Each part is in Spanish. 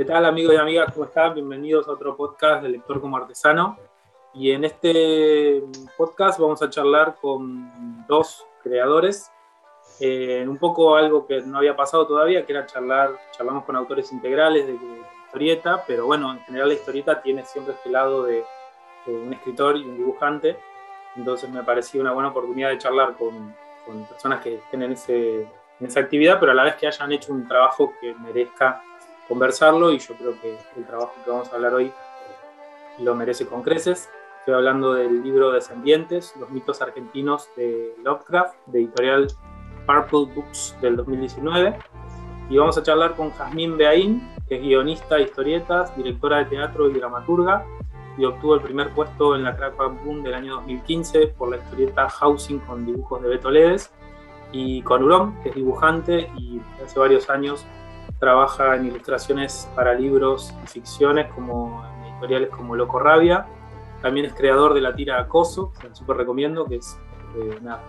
¿Qué tal amigos y amigas? ¿Cómo están? Bienvenidos a otro podcast de Lector como Artesano. Y en este podcast vamos a charlar con dos creadores. Eh, un poco algo que no había pasado todavía, que era charlar, charlamos con autores integrales de, historieta, pero bueno, en general la historieta tiene siempre este lado de, un escritor y un dibujante. Entonces me parecía una buena oportunidad de charlar con, con personas que estén en, ese, en esa actividad, pero a la vez que hayan hecho un trabajo que merezca conversarlo y yo creo que el trabajo que vamos a hablar hoy lo merece con creces. Estoy hablando del libro Descendientes, los mitos argentinos de Lovecraft, de editorial Purple Books del 2019. Y vamos a charlar con Jazmín Beaín, que es guionista de historietas, directora de teatro y dramaturga, y obtuvo el primer puesto en la Crack Boom del año 2015 por la historieta Housing con dibujos de Beto Leves, y con Urón, que es dibujante y hace varios años trabaja en ilustraciones para libros y ficciones como en editoriales como Loco Rabia. También es creador de la tira Acoso, que súper recomiendo, que es eh, una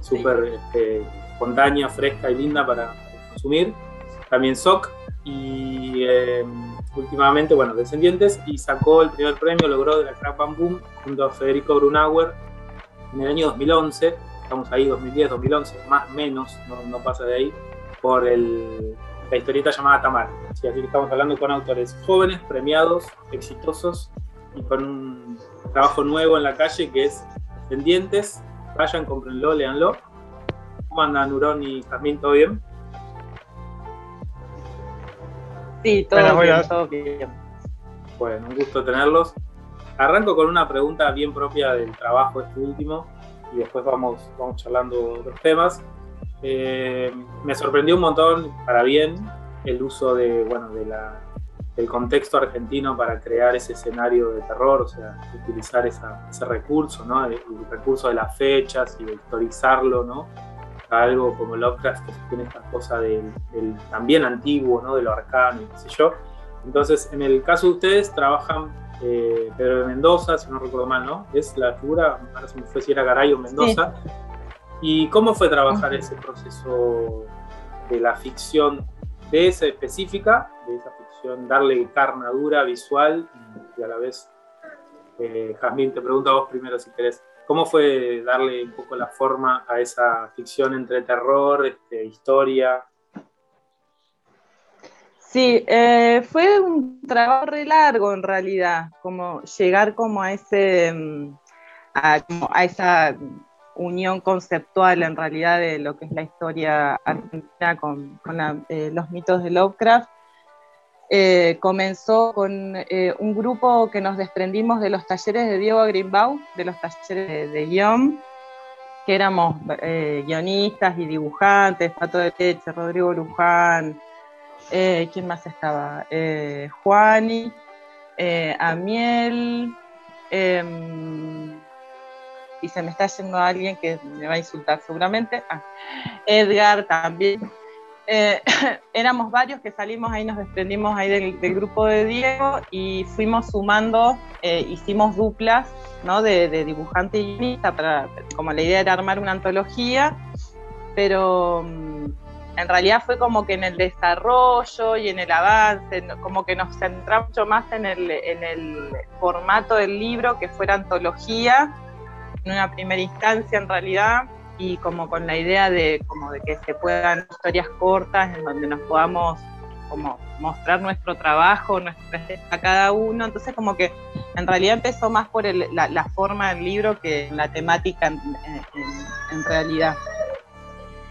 súper este, espontánea, fresca y linda para, consumir. También SOC y em, últimamente, bueno, Descendientes y sacó el primer premio, logró de la Crack Boom junto a Federico Brunauer en el año 2011. Estamos ahí, 2010, 2011, más o menos, no, no pasa de ahí, por el la historieta llamada Tamar. Así que estamos hablando con autores jóvenes, premiados, exitosos y con un trabajo nuevo en la calle que es Descendientes. Vayan, cómprenlo, leanlo. ¿Cómo andan Nurón y Jazmín? ¿Todo bien? Sí, todo bien, todo bien. Bueno, un gusto tenerlos. Arranco con una pregunta bien propia del trabajo este último y después vamos, vamos charlando otros temas. Eh, me sorprendió un montón, para bien, el uso de, bueno, de la, del contexto argentino para crear ese escenario de terror, o sea, utilizar ese recurso, ¿no? El, recurso de las fechas y de historizarlo, ¿no? algo como Lovecraft que tiene esta cosa del, también antiguo, ¿no? De lo arcano y qué sé yo. Entonces, en el caso de ustedes, trabajan eh, Pedro de Mendoza, si no recuerdo mal, ¿no? Es la figura, ahora se me fue si era Garay o Mendoza. ¿Y cómo fue trabajar ese proceso de la ficción de esa específica, de esa ficción, darle carnadura visual y, a la vez, eh, Jazmín, te pregunto a vos primero si querés, ¿cómo fue darle un poco la forma a esa ficción entre terror, este, historia? Sí, eh, fue un trabajo re largo en realidad, como llegar como a ese, mm, a esa unión conceptual en realidad de lo que es la historia argentina con, eh, los mitos de Lovecraft. Eh, comenzó con eh, un grupo que nos desprendimos de los talleres de Diego Greenbaum, de los talleres de, guion, que éramos guionistas y dibujantes, Pato de Leche, Rodrigo Luján, ¿quién más estaba? Juani, Amiel, em, y se me está yendo alguien que me va a insultar seguramente. Ah, Edgar también. Eh, éramos varios que salimos ahí, nos desprendimos ahí del, grupo de Diego y fuimos sumando, eh, hicimos duplas ¿no? de, dibujante y guionista, como la idea era armar una antología, pero mm, en realidad fue como que en el desarrollo y en el avance, como que nos centramos mucho más en el, en el formato del libro, que fuera antología, en una primera instancia en realidad y como con la idea de como de que se puedan historias cortas en donde nos podamos como mostrar nuestro trabajo, nuestra a cada uno. Entonces como que en realidad empezó más por la, forma del libro que la temática en, realidad.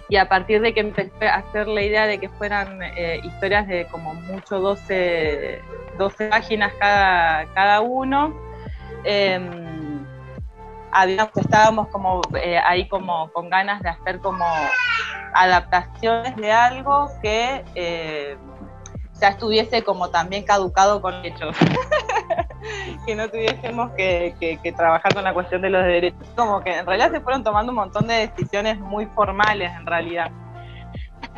Y a partir de que empecé a hacer la idea de que fueran eh, historias de como mucho 12, 12 páginas cada, cada uno, eh, estábamos como eh, ahí como con ganas de hacer como adaptaciones de algo que eh, ya estuviese como también caducado con hechos. que no tuviésemos que, trabajar con la cuestión de los derechos. Como que en realidad se fueron tomando un montón de decisiones muy formales en realidad.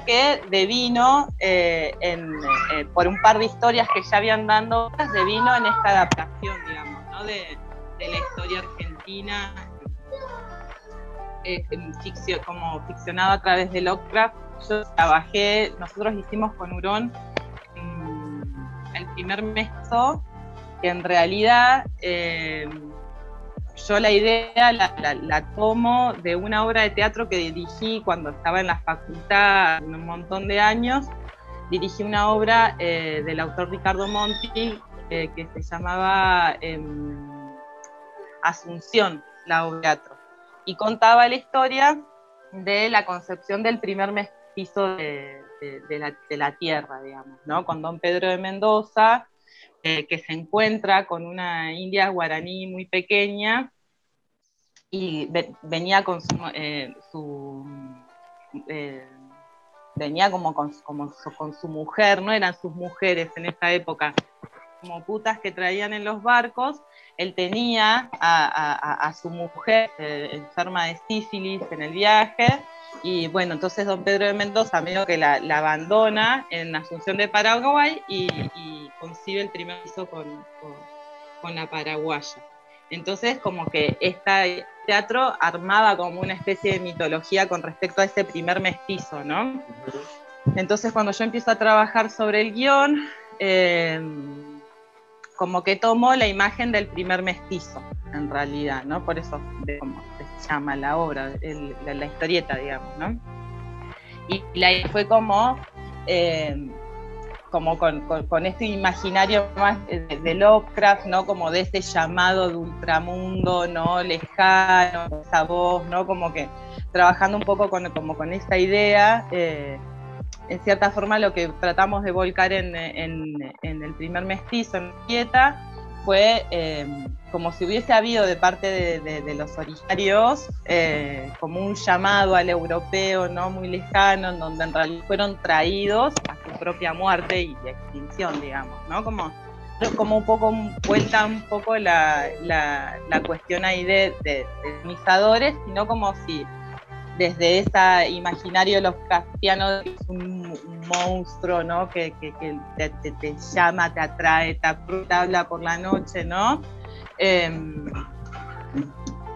Que devino eh, en, por un par de historias que ya habían dando, devino en esta adaptación, digamos, ¿no? de, de la historia argentina, eh, como ficcionado a través de Lovecraft. Yo trabajé, nosotros hicimos con Hurón el primer mestizo, que en realidad eh, yo la idea la, tomo de una obra de teatro que dirigí cuando estaba en la facultad un montón de años. Dirigí una obra eh, del autor Ricardo Monti que se llamaba em, Asunción, la teatro. Y contaba la historia de la concepción del primer mestizo de, la, tierra, digamos, ¿no? con don Pedro de Mendoza, eh, que se encuentra con una india guaraní muy pequeña y venía con su, eh, eh, venía como con, con su mujer, no eran sus mujeres en esa época, como putas que traían en los barcos, él tenía a, su mujer enferma de sífilis en el viaje, y bueno, entonces don Pedro de Mendoza medio que la, abandona en Asunción de Paraguay y, concibe el primer con, con, la paraguaya. Entonces, como que este teatro armaba como una especie de mitología con respecto a ese primer mestizo, ¿no? Entonces, cuando yo empiezo a trabajar sobre el guion, eh, como que tomó la imagen del primer mestizo, en realidad, ¿no? Por eso se llama la obra, la, historieta, digamos, ¿no? Y la fue como, eh, como con, este imaginario más de, Lovecraft, ¿no? Como de ese llamado de ultramundo, ¿no? Lejano, esa voz, ¿no? Como que trabajando un poco con, como con esta idea. Eh, en cierta forma lo que tratamos de volcar en, el primer mestizo, en Quieta, fue eh, como si hubiese habido de parte de, los originarios eh, como un llamado al europeo no muy lejano, en donde en realidad fueron traídos a su propia muerte y extinción, digamos, ¿no? Como, como un poco vuelta un poco la, cuestión ahí de, de, de sino como si desde ese imaginario los castianos es un, monstruo, ¿no? Que, te, llama, te atrae, te, habla por la noche, ¿no? Em,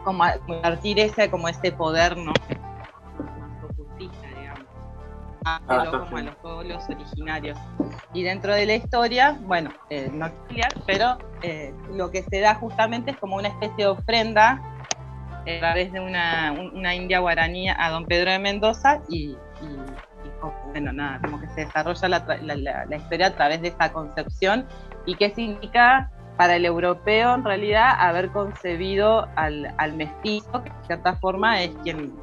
como compartir ese, como ese poder, ¿no? digamos. Ah, como a los pueblos originarios. Y dentro de la historia, bueno, eh, no explicar, pero eh, lo que se da justamente es como una especie de ofrenda a través de una, una, india guaraní a don Pedro de Mendoza y, bueno, nada, como que se desarrolla la, historia a través de esa concepción y qué significa para el europeo en realidad haber concebido al, mestizo, que de cierta forma es quien,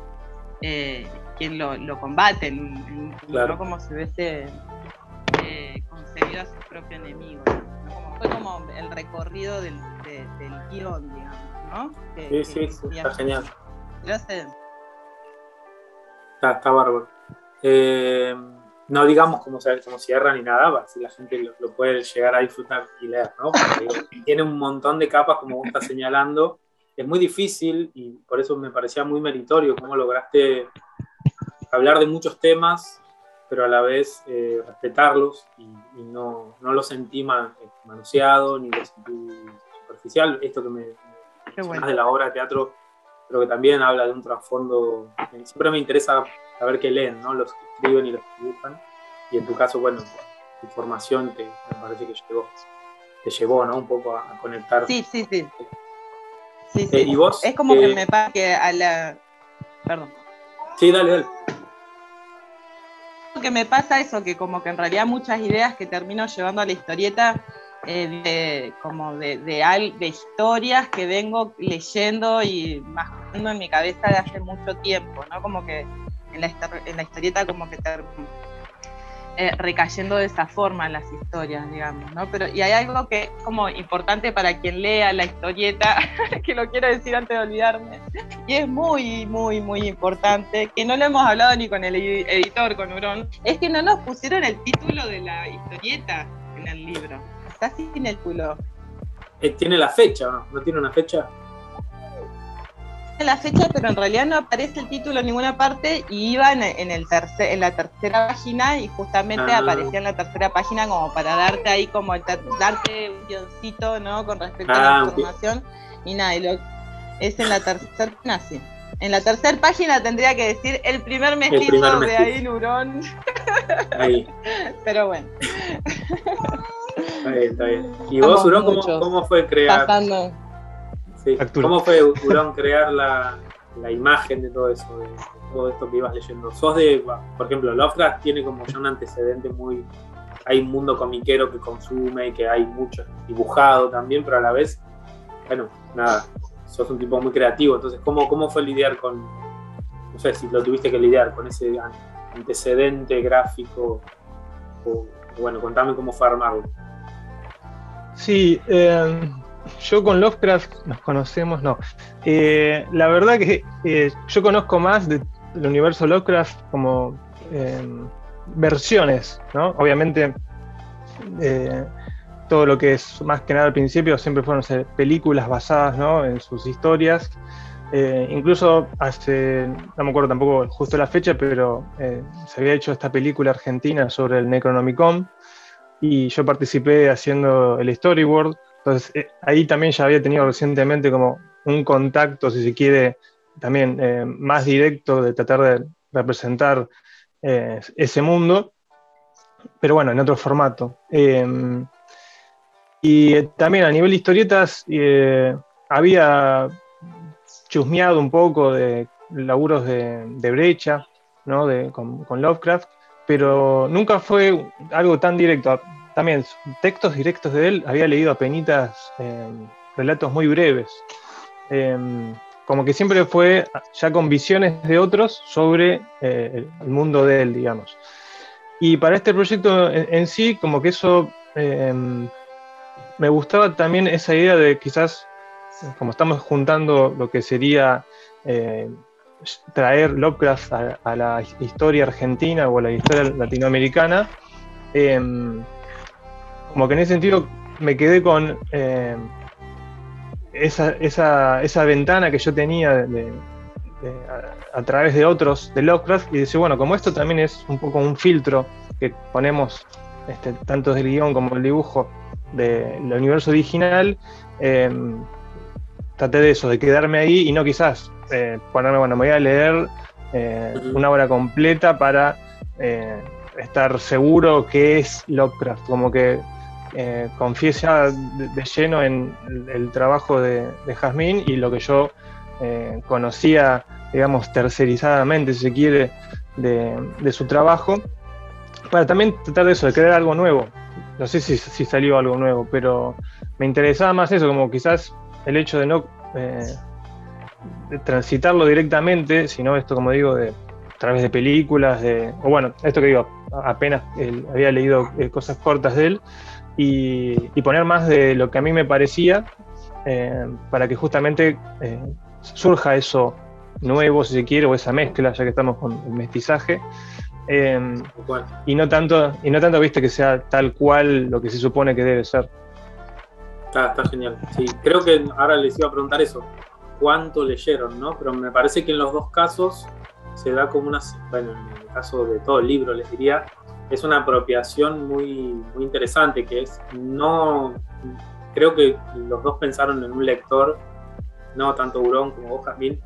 eh, quien lo, combate, ¿no? como si hubiese eh, concebido a su propio enemigo. fue como el recorrido del, del guion, digamos sí, sí, está genial. Gracias. Está, está bárbaro. Eh, no digamos como se, como cierra ni nada, si la gente lo, puede llegar a disfrutar y leer, ¿no? tiene un montón de capas, como vos estás señalando. Es muy difícil y por eso me parecía muy meritorio cómo lograste hablar de muchos temas, pero a la vez eh, respetarlos y, no, no, lo sentí manoseado ni lo sentí superficial. Esto que me, de la obra de teatro, pero que también habla de un trasfondo. Siempre me interesa saber qué leen, ¿no? Los que escriben y los que dibujan. Y en tu caso, bueno, tu formación te, me parece que llegó, te llevó, ¿no? Un poco a, conectar. Sí, sí, sí. sí, eh, ¿Y vos? Es como que eh, me pasa que a la. Perdón. Sí, dale, dale. Que me pasa eso, que como que en realidad muchas ideas que termino llevando a la historieta eh, de, como de, de, de, historias que vengo leyendo y mascando en mi cabeza de hace mucho tiempo, ¿no? Como que en la, en la historieta como que te, eh, recayendo de esa forma las historias, digamos, ¿no? Pero, y hay algo que es como importante para quien lea la historieta, que lo quiero decir antes de olvidarme, y es muy, muy, muy importante, que no lo hemos hablado ni con el editor, con Urón, es que no nos pusieron el título de la historieta en el libro está sin el culo. Eh, ¿Tiene la fecha no? ¿No tiene una fecha? la fecha, pero en realidad no aparece el título en ninguna parte y iba en, el tercer, en la tercera página y justamente ah. aparecía en la tercera página como para darte ahí como darte un guioncito, ¿no? Con respecto a la ah, información y nada, es en la tercera página, sí. En la tercera página tendría que decir el primer mestizo, de ahí Nurón. Pero bueno. Está bien, está bien. ¿Y vos, Urón, cómo, fue crear? Sí. ¿Cómo fue, Urón, crear la, la, imagen de todo eso, de, todo esto que ibas leyendo? ¿Sos de, por ejemplo, Lovecraft tiene como ya un antecedente muy. Hay un mundo comiquero que consume, y que hay mucho dibujado también, pero a la vez, bueno, nada, sos un tipo muy creativo. Entonces, ¿cómo, cómo fue lidiar con, no sé si lo tuviste que lidiar con ese antecedente gráfico? O, bueno, contame cómo fue armarlo. Sí, eh, yo con Lovecraft nos conocemos, no. Eh, la verdad que eh, yo conozco más del universo Lovecraft como versiones, ¿no? Obviamente todo lo que es más que nada al principio siempre fueron películas basadas ¿no? en sus historias. incluso hace, no me acuerdo tampoco justo la fecha, pero se había hecho esta película argentina sobre el Necronomicon, y yo participé haciendo el storyboard. Entonces eh, ahí también ya había tenido recientemente como un contacto, si se quiere, también eh, más directo de tratar de representar eh, ese mundo, pero bueno, en otro formato. Em, y también a nivel de historietas había chusmeado un poco de laburos de, brecha, ¿no? de, con Lovecraft, pero nunca fue algo tan directo. También textos directos de él había leído apenas eh, relatos muy breves. Em, como que siempre fue ya con visiones de otros sobre eh, el mundo de él, digamos. Y para este proyecto en, sí, como que eso em, me gustaba también esa idea de quizás, como estamos juntando lo que sería eh, traer Lovecraft a, la historia argentina o a la historia latinoamericana, em, como que en ese sentido me quedé con em, esa, ventana que yo tenía a, través de otros de Lovecraft y decir, bueno, como esto también es un poco un filtro que ponemos este, tanto del guion como el dibujo del universo original, em, traté de eso, de quedarme ahí y no quizás eh, ponerme, bueno, me voy a leer eh, una obra completa para eh, estar seguro que es Lovecraft, como que confiesa de, lleno en el, trabajo de, de Jazmín y lo que yo conocía, digamos, tercerizadamente, si se quiere, de, su trabajo, para también tratar de eso, de crear algo nuevo. No sé si, si salió algo nuevo, pero me interesaba más eso, como quizás el hecho de no de transitarlo directamente, sino esto, como digo, de a través de películas, de, o bueno, esto que digo, apenas había leído eh, cosas cortas de él, y, poner más de lo que a mí me parecía, eh, para que justamente eh, surja eso nuevo, si se quiere, o esa mezcla, ya que estamos con el mestizaje. y no tanto, y no tanto viste que sea tal cual lo que se supone que debe ser. Está, está genial. Sí, creo que ahora les iba a preguntar eso cuánto leyeron, ¿no? Pero me parece que en los dos casos se da como una, bueno, en el caso de todo el libro les diría, es una apropiación muy, muy interesante, que es no, creo que los dos pensaron en un lector, no tanto Burón como vos, Jasmine,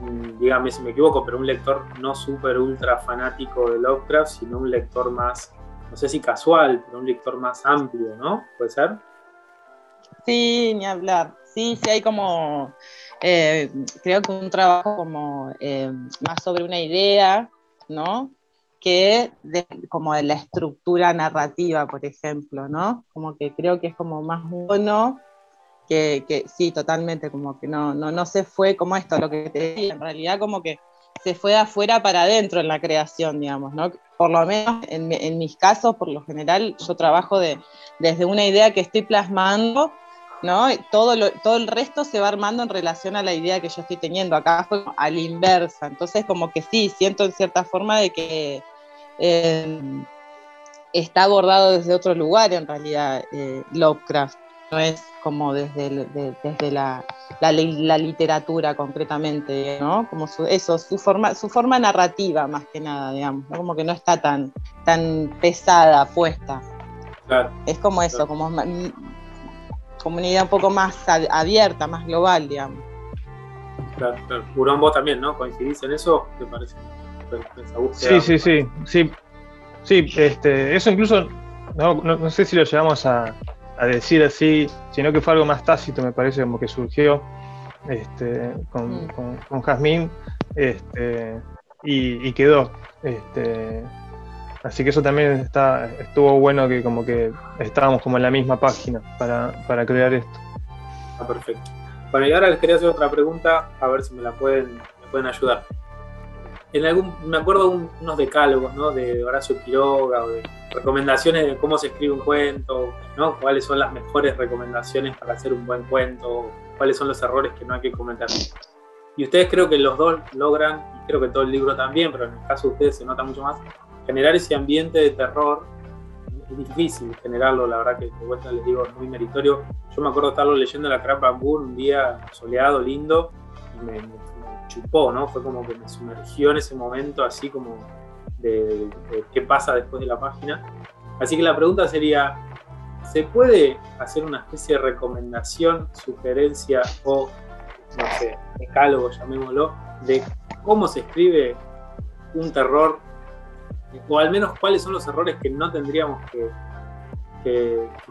mm, dígame si me equivoco, pero un lector no súper ultra fanático de Lovecraft, sino un lector más, no sé si casual, pero un lector más amplio, ¿no? ¿Puede ser? Sí, ni hablar. Sí, sí hay como eh, creo que un trabajo como eh, más sobre una idea, ¿no? Que como de la estructura narrativa, por ejemplo, ¿no? Como que creo que es como más bueno que, que sí, totalmente, como que no, no, no se fue como esto, lo que te decía, en realidad como que se fue de afuera para adentro en la creación, digamos, ¿no? Por lo menos en, en mis casos, por lo general, yo trabajo de, desde una idea que estoy plasmando ¿no? Todo, todo el resto se va armando en relación a la idea que yo estoy teniendo. Acá fue a la inversa. Entonces, como que sí, siento en cierta forma de que eh, está abordado desde otro lugar, en realidad, eh, Lovecraft. No es como desde, desde la, la, literatura concretamente, ¿no? Como eso, su forma, su forma narrativa más que nada, digamos, como que no está tan, tan pesada, puesta. Es como eso, como comunidad un poco más abierta, más global, digamos. Claro, claro. Burón, vos también, ¿no? ¿Coincidís en eso? ¿Te parece? Sí, sí, sí, sí. Sí, este, eso incluso, no, no, sé si lo llevamos a, decir así, sino que fue algo más tácito, me parece, como que surgió este, con, mm. con, Jazmín este, y, quedó. Este, así que eso también está, estuvo bueno que como que estábamos como en la misma página para, para crear esto. Ah, perfecto. Bueno, y ahora les quería hacer otra pregunta, a ver si me la pueden, me pueden ayudar. En algún, me acuerdo de unos decálogos, ¿no? De Horacio Quiroga o de recomendaciones de cómo se escribe un cuento, ¿no? Cuáles son las mejores recomendaciones para hacer un buen cuento, cuáles son los errores que no hay que cometer. Y ustedes creo que los dos logran, y creo que todo el libro también, pero en el caso de ustedes se nota mucho más, generar ese ambiente de terror. Es difícil generarlo, la verdad que de vuelta les digo, es muy meritorio. Yo me acuerdo estarlo leyendo en la Crap Bamboo un día soleado, lindo, y me, chupó, ¿no? Fue como que me sumergió en ese momento, así como de, de qué pasa después de la página. Así que la pregunta sería, ¿se puede hacer una especie de recomendación, sugerencia o, no sé, decálogo, llamémoslo, de cómo se escribe un terror, o al menos cuáles son los errores que no tendríamos que,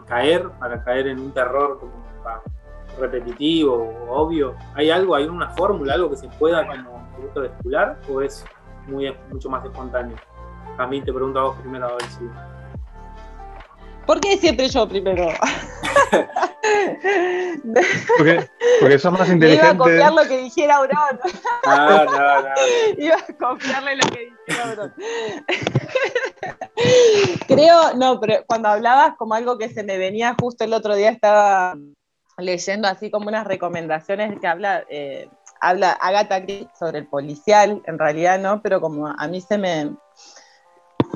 caer para caer en un terror como repetitivo o obvio? ¿Hay algo, hay una fórmula, algo que se pueda como despular o es muy, mucho más espontáneo? A mí te pregunto a vos primero a ver si... ¿Por qué siempre yo primero? porque, porque sos más inteligente. Iba a copiar lo que dijera Aurón. Ah, no, no. Iba a copiarle lo que dijera Aurón. Creo, no, pero cuando hablabas como algo que se me venía justo el otro día, estaba leyendo así como unas recomendaciones que habla, eh, habla Agatha Christie sobre el policial, en realidad no, pero como a mí se me,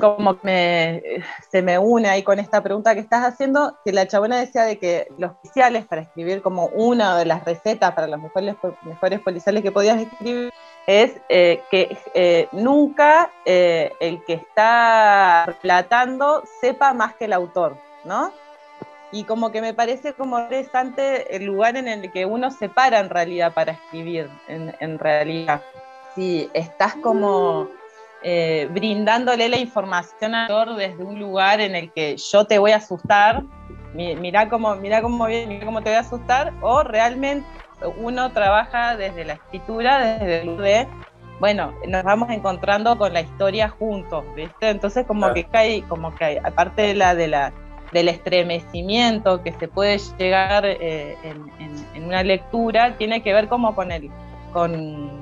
como que se me une ahí con esta pregunta que estás haciendo, que la chabona decía de que los policiales, para escribir como una de las recetas para los mejores, mejores policiales que podías escribir, es eh, que eh, nunca eh, el que está relatando sepa más que el autor, ¿no? Y como que me parece como interesante el lugar en el que uno se para en realidad para escribir, en, en realidad. Si estás como eh, brindándole la información al autor desde un lugar en el que yo te voy a asustar, mira cómo, mira cómo, te voy a asustar, o realmente uno trabaja desde la escritura, desde el de, bueno, nos vamos encontrando con la historia juntos, ¿viste? Entonces como que cae, como que hay, aparte de la de la del estremecimiento que se puede llegar eh, en, una lectura, tiene que ver como con el, con,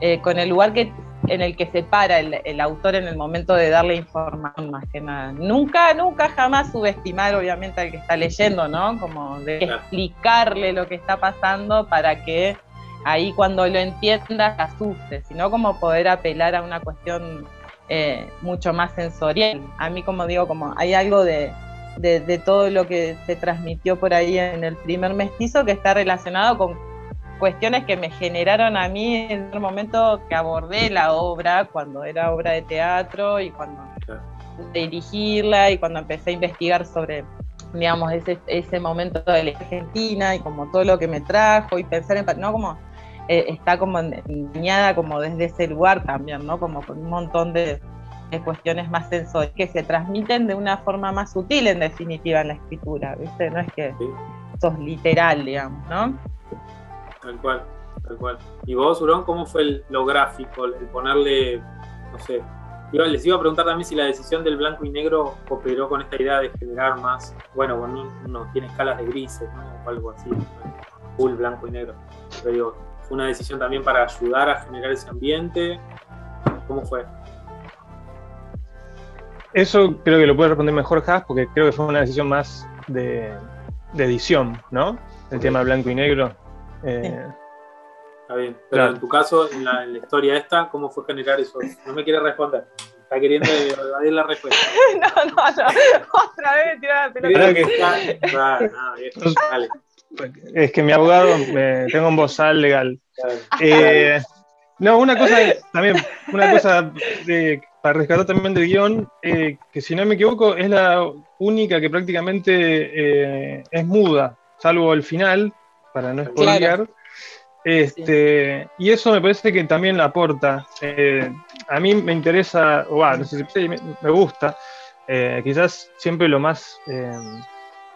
eh, con el lugar que en el que se para el, autor en el momento de darle información más que nada. Nunca, nunca jamás subestimar obviamente al que está leyendo, ¿no? Como de explicarle lo que está pasando para que ahí cuando lo entienda asuste, sino como poder apelar a una cuestión eh, mucho más sensorial. A mí como digo, como hay algo de, de todo lo que se transmitió por ahí en el primer mestizo que está relacionado con cuestiones que me generaron a mí en el momento que abordé la obra, cuando era obra de teatro y cuando dirigirla y cuando empecé a investigar sobre, digamos, ese, ese momento de la Argentina y como todo lo que me trajo y pensar en, no como eh, está como enseñada como desde ese lugar también, ¿no? Como con un montón de, cuestiones más sensoriales que se transmiten de una forma más sutil en definitiva en la escritura, ¿viste? No es que sos literal, digamos, ¿no? Tal cual, tal cual. ¿Y vos, Urón, cómo fue lo gráfico, el ponerle, no sé, les iba a preguntar también si la decisión del blanco y negro operó con esta idea de generar más, bueno, cuando uno tiene escalas de grises, ¿no? O algo así, full blanco y negro. Pero digo, ¿fue una decisión también para ayudar a generar ese ambiente? ¿Cómo fue? Eso creo que lo puede responder mejor Haas, porque creo que fue una decisión más de, edición, ¿no? El tema blanco y negro. Eh, Está bien, pero en tu caso, en la, historia esta, ¿cómo fue generar eso? No me quiere responder. Está queriendo evadir la respuesta. no, no, no. Otra vez tirar la pelota. Es que mi abogado, me, tengo un bozal legal. Eh, no, una cosa también, una cosa para rescatar también del guion, eh, que si no me equivoco es la única que prácticamente es muda, salvo el final, para no spoilear. Este, Y eso me parece que también la aporta. Eh, a mí me interesa, o no sé si me, gusta, eh, quizás siempre lo más, eh,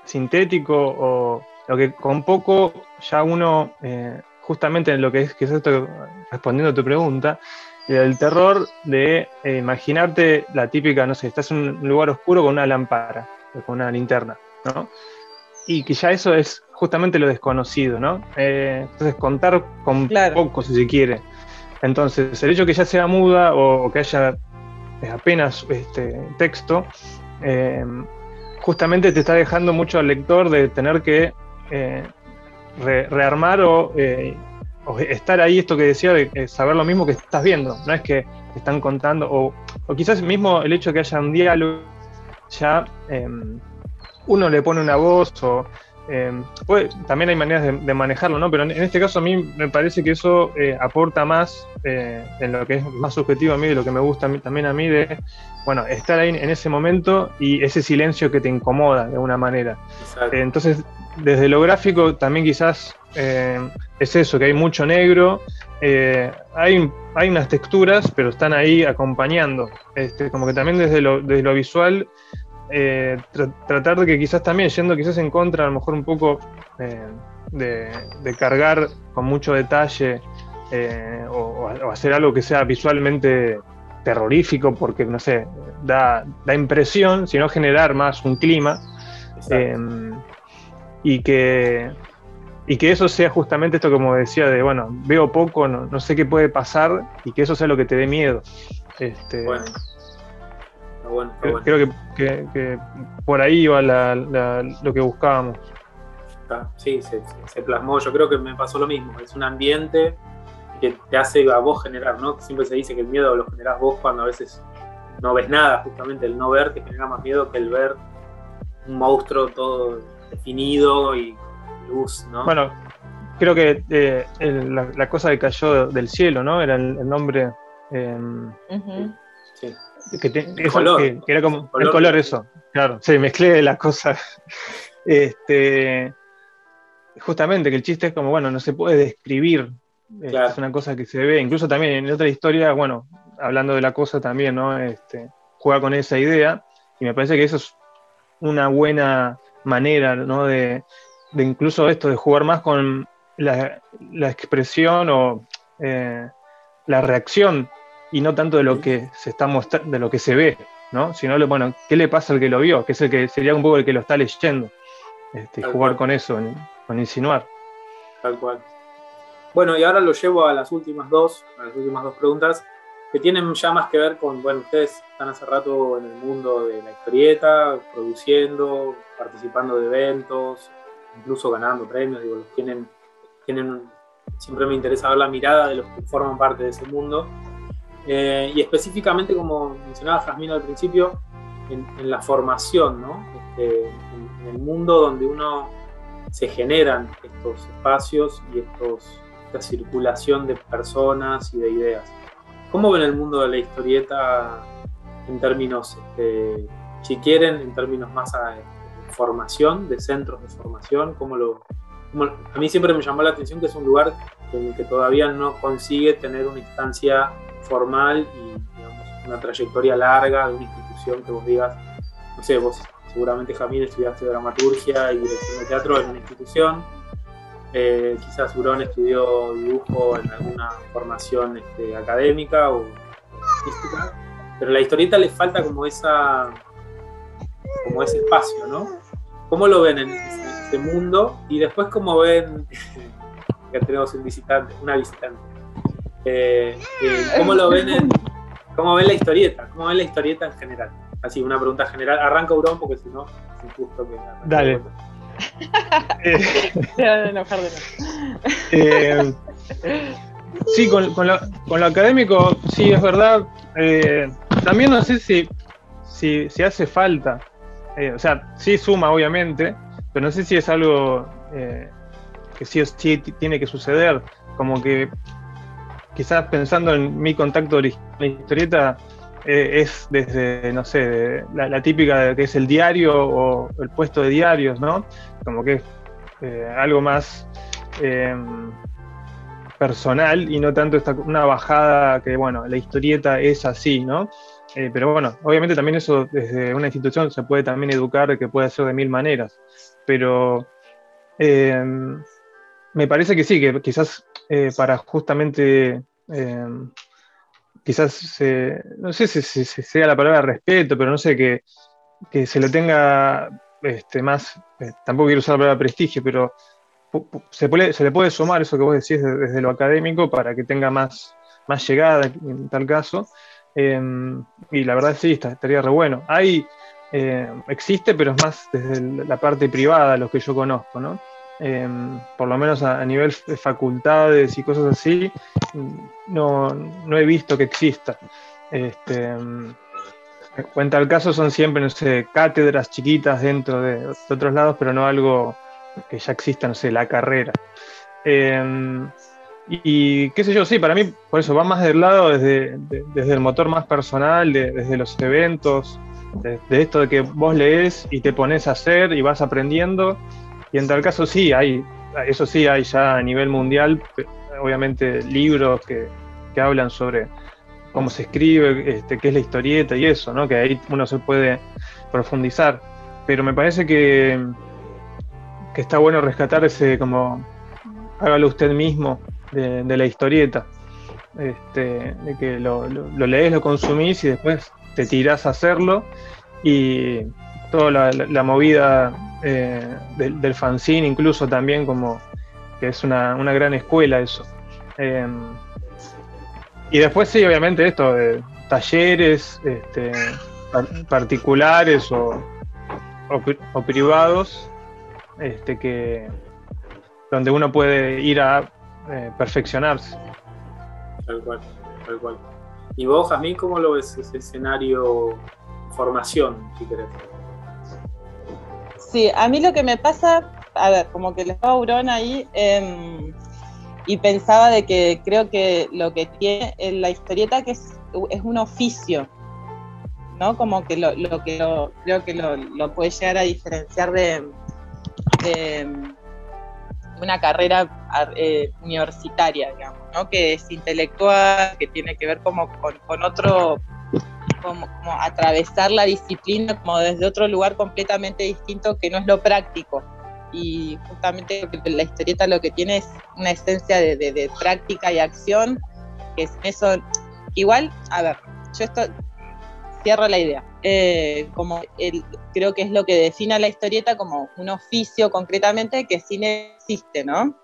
sintético o lo que con poco ya uno, eh, justamente en lo que es, que es esto, respondiendo a tu pregunta, el terror de imaginarte la típica, no sé, estás en un lugar oscuro con una lámpara, con una linterna, ¿no? Y que ya eso es justamente lo desconocido, ¿no? Eh, entonces contar con poco, si se quiere. Entonces, el hecho que ya sea muda o, que haya apenas este, texto, justamente te está dejando mucho al lector de tener que eh, rearmar eh, o, estar ahí, esto que decía, de saber lo mismo que estás viendo. No es que te están contando, o, quizás mismo el hecho de que haya un diálogo, ya uno le pone una voz o em, también hay maneras de, manejarlo, ¿no? Pero en, este caso a mí me parece que eso eh, aporta más en lo que es más subjetivo a mí, de lo que me gusta también a mí, de, bueno, estar ahí en ese momento y ese silencio que te incomoda de alguna manera. entonces, desde lo gráfico también quizás eh, es eso, que hay mucho negro, eh, hay, hay unas texturas, pero están ahí acompañando. Este, como que también desde lo, desde lo visual, eh, tratar de que quizás también, yendo quizás en contra, a lo mejor un poco de, cargar con mucho detalle o, hacer algo que sea visualmente terrorífico, porque no sé, da, da impresión, sino generar más un clima y que, y que eso sea justamente esto como decía de, bueno, veo poco, no, sé qué puede pasar y que eso sea lo que te dé miedo. Este, bueno. Creo, que, por ahí iba lo que buscábamos. Sí, se, plasmó. Yo creo que me pasó lo mismo. Es un ambiente que te hace a vos generar, ¿no? Siempre se dice que el miedo lo generás vos cuando a veces no ves nada. Justamente el no ver te genera más miedo que el ver un monstruo todo definido y luz, ¿no? Bueno, creo que eh, la, cosa que cayó del cielo, ¿no? Era el, nombre. Em, sí. Que, el color. era como el color, eso, claro. Sí, mezclé las cosas. este, justamente que el chiste es como, bueno, no se puede describir. Es una cosa que se ve, incluso también en otra historia, bueno, hablando de la cosa también, ¿no? Este, juega con esa idea y me parece que eso es una buena manera, ¿no? De, incluso esto, de jugar más con la, expresión o eh, la reacción y no tanto de lo que se está mostrando, de lo que se ve, ¿no? Sino, bueno, ¿qué le pasa al que lo vio? Que es el que sería un poco el que lo está leyendo. Este, jugar con eso, con insinuar. Tal cual. Bueno, y ahora lo llevo a las últimas dos, a las últimas dos preguntas que tienen ya más que ver con, bueno, ustedes están hace rato en el mundo de la historieta, produciendo, participando de eventos, incluso ganando premios, digo, tienen, tienen, siempre me interesa ver la mirada de los que forman parte de ese mundo. Eh, y específicamente, como mencionaba Jasmine al principio, en, la formación, ¿no? Este, en, el mundo donde uno se generan estos espacios y estos, esta circulación de personas y de ideas. ¿Cómo ven el mundo de la historieta en términos, este, si quieren, en términos más de formación, de centros de formación? ¿Cómo lo, a mí siempre me llamó la atención que es un lugar en el que todavía no consigue tener una instancia formal y una trayectoria larga de una institución que vos digas, no sé, vos seguramente Jamín estudiaste dramaturgia y dirección de teatro en una institución, eh, quizás Urón estudió dibujo en alguna formación este, académica o artística, pero a la historieta le falta como esa como ese espacio, ¿no? ¿Cómo lo ven en este mundo? Y después cómo ven que tenemos un visitante, una visitante. Eh, eh, ¿Cómo lo ven en, cómo ven la historieta? ¿Cómo ven la historieta en general? Así, una pregunta general. Arranca Urón porque si no es injusto que... Dale. Eh, sí, con, lo, académico, sí, es verdad. Eh, también no sé si, si, hace falta. Eh, o sea, sí suma, obviamente, pero no sé si es algo que sí, sí tiene que suceder. Como que quizás pensando en mi contacto de la historieta, es desde, no sé, la, típica que es el diario o el puesto de diarios, ¿no? Como que es eh, algo más em, personal y no tanto esta, una bajada que, bueno, la historieta es así, ¿no? Eh, pero bueno, obviamente también eso desde una institución se puede también educar que puede ser de mil maneras. pero em, me parece que sí, que quizás eh, para justamente, em, quizás, no sé si, sea la palabra respeto, pero no sé, que, se lo tenga este, más, eh, tampoco quiero usar la palabra prestigio, pero se, le puede sumar eso que vos decís desde, lo académico para que tenga más, más llegada en tal caso. Em, y la verdad sí, estaría re bueno. Hay, eh, existe, pero es más desde la parte privada lo que yo conozco, ¿no? Em, por lo menos a, nivel de facultades y cosas así, no, no he visto que exista. Este, em, cuenta el caso son siempre, no sé, cátedras chiquitas dentro de, otros lados, pero no algo que ya exista, no sé, la carrera. Y, qué sé yo, sí, para mí, por eso va más del lado desde, desde el motor más personal, desde los eventos, de, esto de que vos lees y te pones a hacer y vas aprendiendo. Y en tal caso sí, hay, eso sí, hay ya a nivel mundial, obviamente, libros que, que hablan sobre cómo se escribe, este, qué es la historieta y eso, ¿no? Que ahí uno se puede profundizar. Pero me parece que, que está bueno rescatar ese como hágalo usted mismo de, la historieta. Este, de que lo, lees, lo consumís y después te tirás a hacerlo. Y toda la, movida eh, del, fanzine, incluso también, como que es una, gran escuela eso. Em, y después, sí, obviamente, esto de talleres este, particulares o, o, privados, este, que donde uno puede ir a eh, perfeccionarse. Tal cual, tal cual. ¿Y vos, Jamín, cómo lo ves ese escenario formación, si querés? Sí, a mí lo que me pasa, a ver, como que le estaba Aurón ahí em, y pensaba de que creo que lo que tiene en la historieta que es, un oficio, ¿no? Como que lo, que creo que lo, puede llegar a diferenciar de una carrera eh, universitaria, digamos, ¿no? que es intelectual, que tiene que ver como con, otro, como, atravesar la disciplina como desde otro lugar completamente distinto que no es lo práctico. Y justamente la historieta lo que tiene es una esencia de, práctica y acción, que es eso, igual, a ver, yo esto cierro la idea. Eh, como creo que es lo que define a la historieta como un oficio concretamente que cine existe, ¿no?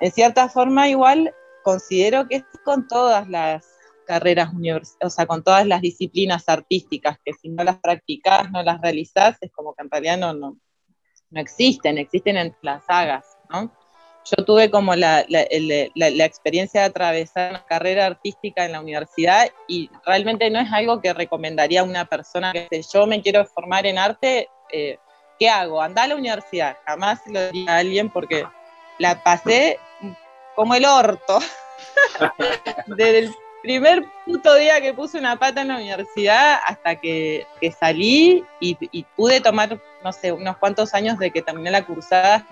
En cierta forma, igual considero que es con todas las carreras universitarias, o sea, con todas las disciplinas artísticas, que si no las practicás, no las realizás, es como que en realidad no, no, no existen, existen en las sagas, ¿no? Yo tuve como la, experiencia de atravesar una carrera artística en la universidad y realmente no es algo que recomendaría a una persona que yo me quiero formar en arte, eh, ¿qué hago? Anda a la universidad. Jamás lo diría a alguien porque la pasé como el orto. primer puto día que puse una pata en la universidad hasta que, salí y, pude tomar, no sé, unos cuantos años de que terminé la cursada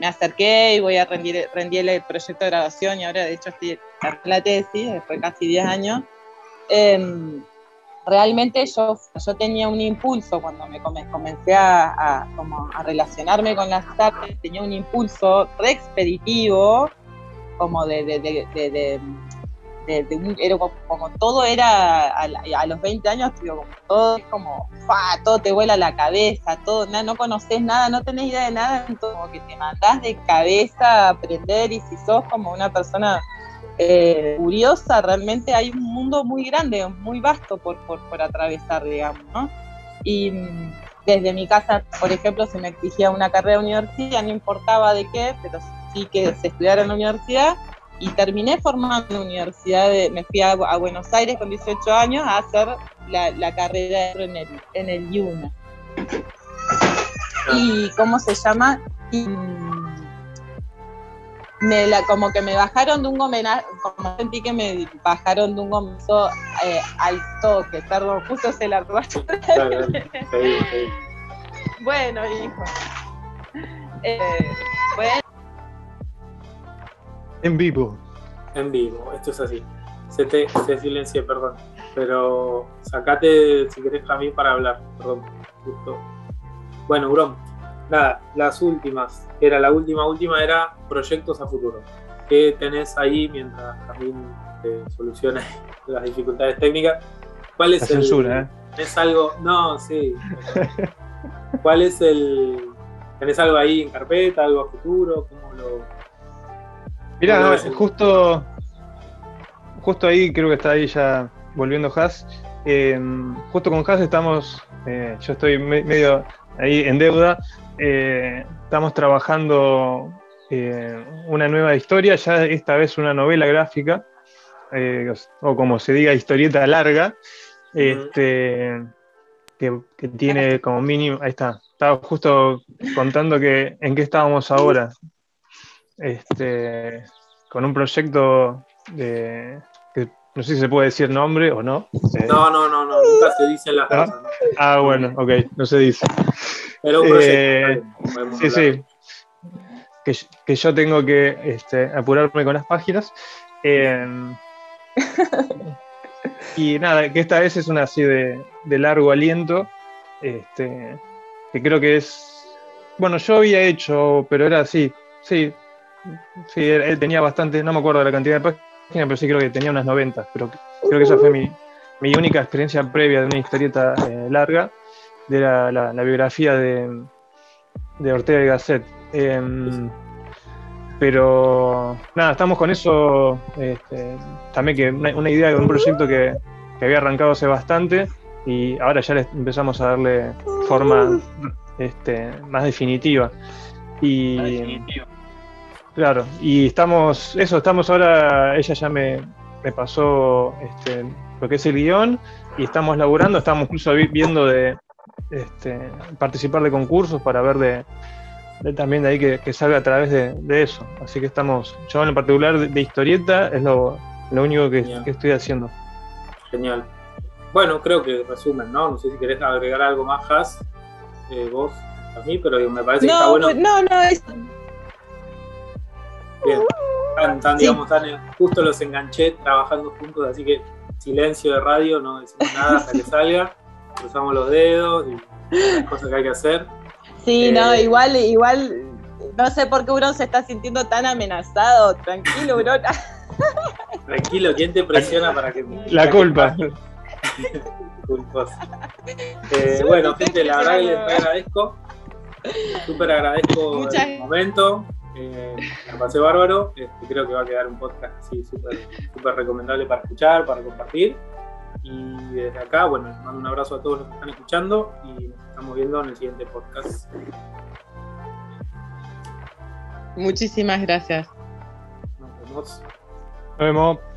me acerqué y voy a rendir, rendir el proyecto de grabación y ahora de hecho estoy en la tesis, después de casi 10 años. Em, realmente yo, yo tenía un impulso cuando me comencé a, como a relacionarme con las artes, tenía un impulso re expeditivo, como de, era como, todo era a, los 20 años, como todo es como, todo te vuela la cabeza, todo, no conoces nada, no tenés idea de nada, como que te mandás de cabeza a aprender y si sos como una persona eh, curiosa, realmente hay un mundo muy grande, muy vasto por, por, por atravesar, digamos, ¿no? Y mm, desde mi casa, por ejemplo, se me exigía una carrera universitaria, no importaba de qué, pero sí que se estudiara en la universidad, y terminé formando en la universidad, de, me fui a, Buenos Aires con 18 años a hacer la, carrera en el, en el IUNA. Y, ¿cómo se llama? me la, como que me bajaron de un homenaje, como sentí que me bajaron de un gomenazo eh, al toque, perdón, justo se la Bueno, hijo. Eh, bueno, en vivo. En vivo, esto es así. Se te se silencia, perdón. Pero sacate, si querés, mí para hablar. Perdón, justo. Bueno, Urón, nada, las últimas, era la última, última era proyectos a futuro. ¿Qué tenés ahí mientras también te soluciona las dificultades técnicas? ¿Cuál es la censura, ¿eh? ¿Es algo? No, sí. ¿Cuál es el. ¿Tenés algo ahí en carpeta, algo a futuro? ¿Cómo lo.? Mira, justo. Justo ahí, creo que está ahí ya volviendo Haas. Eh, justo con Haas estamos. Eh, yo estoy medio ahí en deuda. Eh, estamos trabajando una nueva historia, ya esta vez una novela gráfica, o como se diga, historieta larga, este, que, tiene como mínimo, ahí está, estaba justo contando que en qué estábamos ahora, este, con un proyecto de, que no sé si se puede decir nombre o no. No, no, no, no, nunca se dicen las cosas. Ah, bueno, ok, no se dice. Pero un proyecto, eh, sí, sí. Que, yo tengo que este, apurarme con las páginas. Eh, y nada, que esta vez es una así de, largo aliento, este, que creo que es, bueno, yo había hecho, pero era así, sí, sí, él tenía bastante, no me acuerdo de la cantidad de páginas, pero sí creo que tenía unas 90, pero creo que esa fue mi, única experiencia previa de una historieta eh, larga, de la, biografía de, Ortega y Gasset. Em, pero nada, estamos con eso. Este, también que una, idea de un proyecto que, había arrancado hace bastante y ahora ya le empezamos a darle forma este, más definitiva. Y, Claro, y estamos, eso, estamos ahora, ella ya me, pasó este, lo que es el guion y estamos laburando, estamos incluso viendo de este, participar de concursos para ver de, también de ahí que, salga a través de, eso. Así que estamos, yo en particular de, historieta es lo, único que, estoy haciendo. Genial. Bueno, creo que resumen, ¿no? No sé si querés agregar algo más, Has, eh, vos, a mí, pero me parece que está bueno. Pues, no, no, es... Bien, tan, digamos, tan, justo los enganché trabajando juntos, así que silencio de radio, no decimos nada hasta que salga, cruzamos los dedos y las cosas que hay que hacer. Sí, no, eh, igual, igual, no sé por qué uno se está sintiendo tan amenazado. Tranquilo, Brona. Tranquilo, ¿quién te presiona para que... La culpa. Eh, bueno, gente, la verdad que les agradezco. Súper agradezco el momento. Eh, me pasé bárbaro. Este, creo que va a quedar un podcast así súper recomendable para escuchar, para compartir. Y desde acá, bueno, les mando un abrazo a todos los que están escuchando y nos estamos viendo en el siguiente podcast. Muchísimas gracias. Nos vemos. Nos vemos.